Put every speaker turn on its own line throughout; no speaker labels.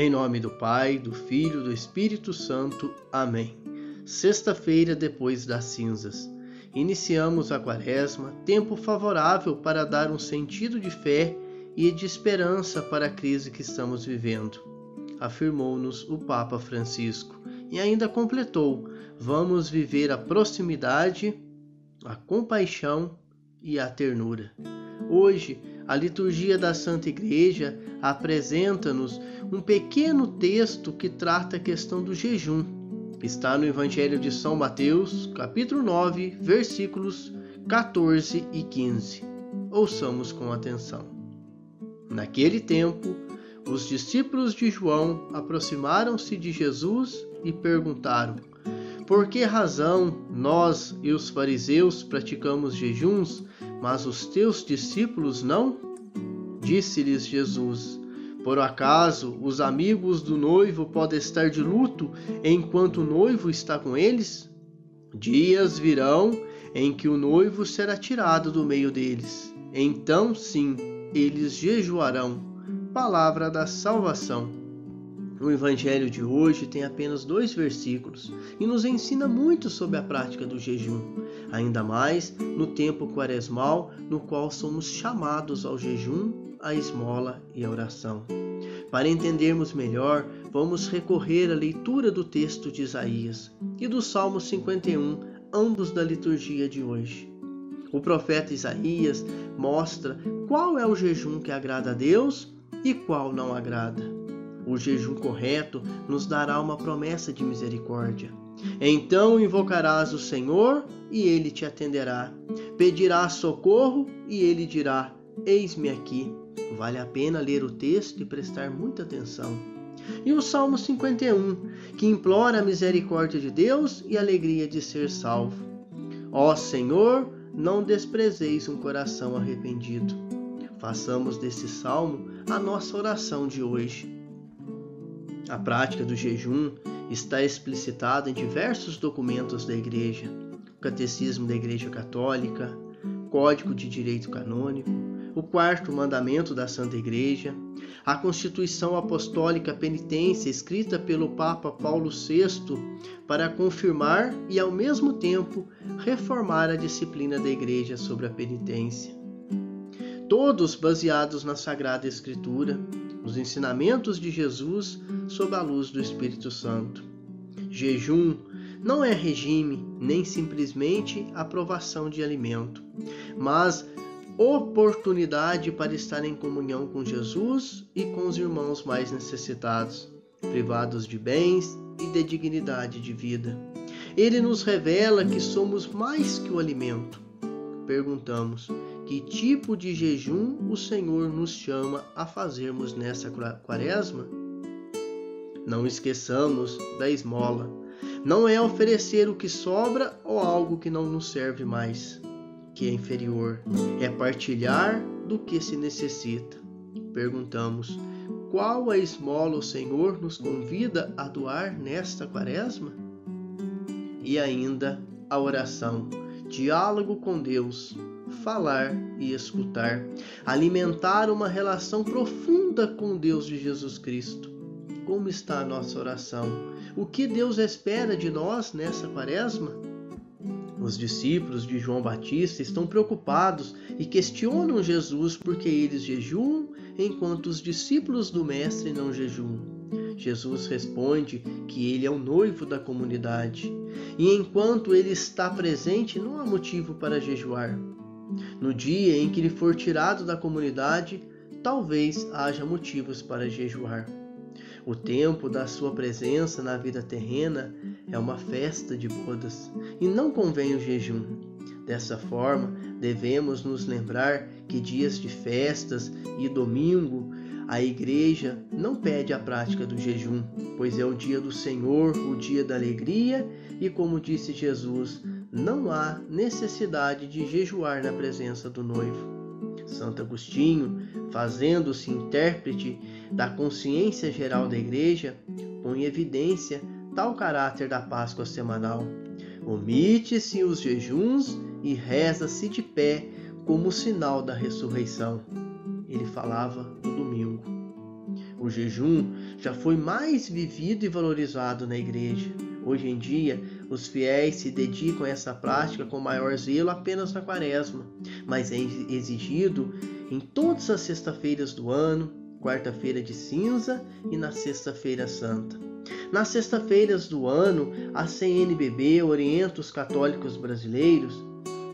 Em nome do Pai, do Filho, do Espírito Santo. Amém. Sexta-feira depois das cinzas. Iniciamos a quaresma, tempo favorável para dar um sentido de fé e de esperança para a crise que estamos vivendo, afirmou-nos o Papa Francisco. E ainda completou: vamos viver a proximidade, a compaixão e a ternura. Hoje, a liturgia da Santa Igreja apresenta-nos um pequeno texto que trata a questão do jejum. Está no Evangelho de São Mateus, capítulo 9, versículos 14 e 15. Ouçamos com atenção. Naquele tempo, os discípulos de João aproximaram-se de Jesus e perguntaram: Por que razão nós e os fariseus praticamos jejuns, mas os teus discípulos não? Disse-lhes Jesus: Por acaso os amigos do noivo podem estar de luto enquanto o noivo está com eles? Dias virão em que o noivo será tirado do meio deles. Então, sim, eles jejuarão. Palavra da salvação. O evangelho de hoje tem apenas dois versículos e nos ensina muito sobre a prática do jejum, ainda mais no tempo quaresmal no qual somos chamados ao jejum, à esmola e à oração. Para entendermos melhor, vamos recorrer à leitura do texto de Isaías e do Salmo 51, ambos da liturgia de hoje. O profeta Isaías mostra qual é o jejum que agrada a Deus e qual não agrada. O jejum correto nos dará uma promessa de misericórdia. Então invocarás o Senhor e ele te atenderá. Pedirás socorro e ele dirá: Eis-me aqui. Vale a pena ler o texto e prestar muita atenção. E o Salmo 51, que implora a misericórdia de Deus e a alegria de ser salvo. Ó Senhor, não desprezeis um coração arrependido. Façamos desse salmo a nossa oração de hoje. A prática do jejum está explicitada em diversos documentos da Igreja: o Catecismo da Igreja Católica, Código de Direito Canônico, o Quarto Mandamento da Santa Igreja, a Constituição Apostólica Penitência escrita pelo Papa Paulo VI para confirmar e, ao mesmo tempo, reformar a disciplina da Igreja sobre a penitência. Todos baseados na Sagrada Escritura, os ensinamentos de Jesus sob a luz do Espírito Santo. Jejum não é regime nem simplesmente aprovação de alimento, mas oportunidade para estar em comunhão com Jesus e com os irmãos mais necessitados, privados de bens e de dignidade de vida. Ele nos revela que somos mais que o alimento. Perguntamos: que tipo de jejum o Senhor nos chama a fazermos nessa quaresma? Não esqueçamos da esmola. Não é oferecer o que sobra ou algo que não nos serve mais, que é inferior. É partilhar do que se necessita. Perguntamos: qual a esmola o Senhor nos convida a doar nesta quaresma? E ainda a oração, diálogo com Deus, falar e escutar, alimentar uma relação profunda com Deus de Jesus Cristo. Como está a nossa oração? O que Deus espera de nós nessa quaresma? Os discípulos de João Batista estão preocupados e questionam Jesus porque eles jejuam enquanto os discípulos do Mestre não jejuam. Jesus responde que ele é o noivo da comunidade e enquanto ele está presente não há motivo para jejuar. No dia em que ele for tirado da comunidade, talvez haja motivos para jejuar. O tempo da sua presença na vida terrena é uma festa de bodas e não convém o jejum. Dessa forma, devemos nos lembrar que dias de festas e domingo a igreja não pede a prática do jejum, pois é o dia do Senhor, o dia da alegria, e como disse Jesus, não há necessidade de jejuar na presença do noivo. Santo Agostinho, fazendo-se intérprete da consciência geral da Igreja, põe em evidência tal caráter da Páscoa semanal. Omite-se os jejuns e reza-se de pé como sinal da ressurreição. Ele falava no domingo. O jejum já foi mais vivido e valorizado na igreja. Hoje em dia, os fiéis se dedicam a essa prática com maior zelo apenas na quaresma, mas é exigido em todas as sextas-feiras do ano, quarta-feira de cinza e na sexta-feira santa. Nas sextas-feiras do ano, a CNBB orienta os católicos brasileiros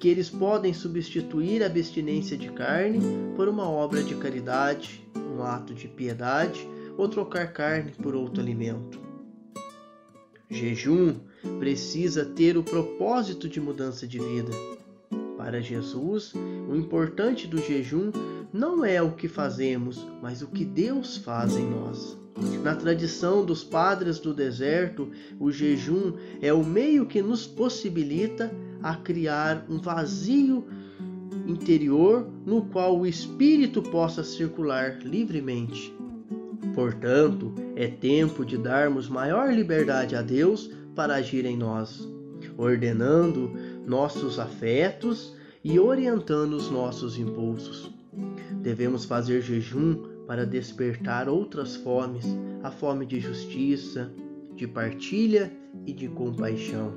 que eles podem substituir a abstinência de carne por uma obra de caridade, um ato de piedade ou trocar carne por outro alimento. Jejum precisa ter o propósito de mudança de vida. Para Jesus, o importante do jejum não é o que fazemos, mas o que Deus faz em nós. Na tradição dos padres do deserto, o jejum é o meio que nos possibilita a criar um vazio interior no qual o espírito possa circular livremente. Portanto, é tempo de darmos maior liberdade a Deus para agir em nós, ordenando nossos afetos e orientando os nossos impulsos. Devemos fazer jejum para despertar outras fomes, a fome de justiça, de partilha e de compaixão.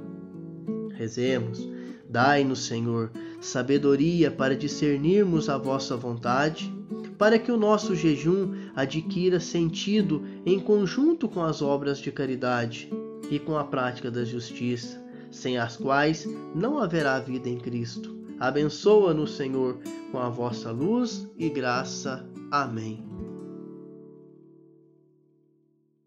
Rezemos, dai-nos, Senhor, sabedoria para discernirmos a vossa vontade, para que o nosso jejum adquira sentido em conjunto com as obras de caridade e com a prática da justiça, sem as quais não haverá vida em Cristo. Abençoa-nos, Senhor, com a vossa luz e graça. Amém.